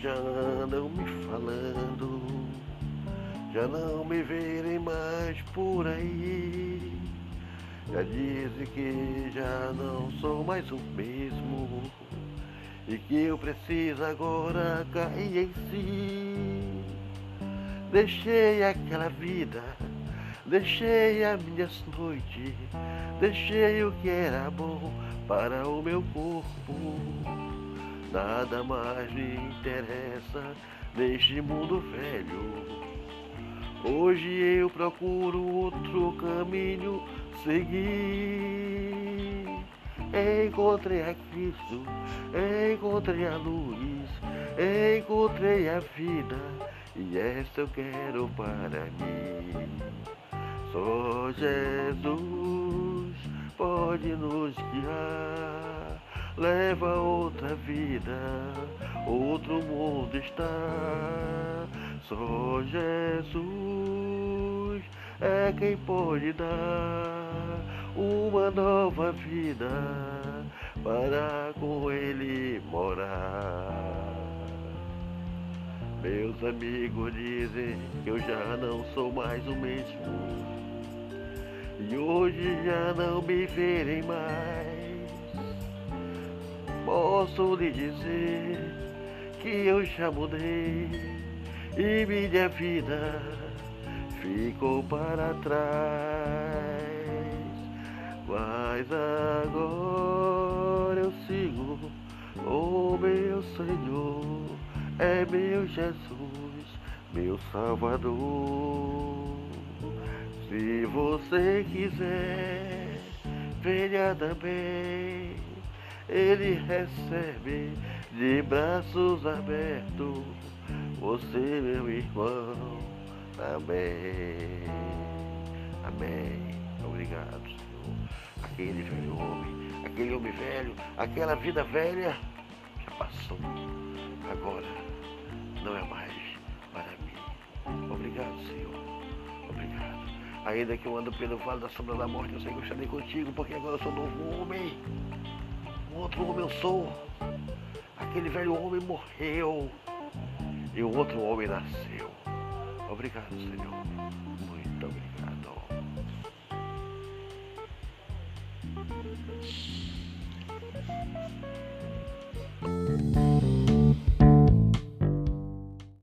já andam me falando, já não me verem mais por aí. Já dizem que já não sou mais o mesmo e que eu preciso agora cair em si. Deixei aquela vida, deixei as minhas noites, deixei o que era bom para o meu corpo. Nada mais me interessa neste mundo velho. Hoje eu procuro outro caminho seguir. Encontrei a Cristo, encontrei a luz, encontrei a vida e esta eu quero para mim. Só Jesus pode nos guiar, leva outra vida, outro mundo está. Só Jesus é quem pode dar uma nova vida para com Ele morar. Meus amigos dizem que eu já não sou mais o mesmo. E hoje já não me verem mais. Posso lhe dizer que eu já mudei e minha vida ficou para trás. Mas agora eu sigo o meu Senhor, é meu Jesus, meu Salvador. Se você quiser, venha também. Ele recebe de braços abertos. Você, meu irmão, também. Amém. Obrigado, Senhor. Aquele velho homem, aquele homem velho, aquela vida velha já passou. Agora não é mais para mim. Obrigado, Senhor. Obrigado. Ainda que eu ando pelo vale da sombra da morte, eu sei que eu estarei contigo, porque agora eu sou novo homem. Outro homem eu sou. Aquele velho homem morreu e o outro homem nasceu. Obrigado, Senhor. Muito obrigado.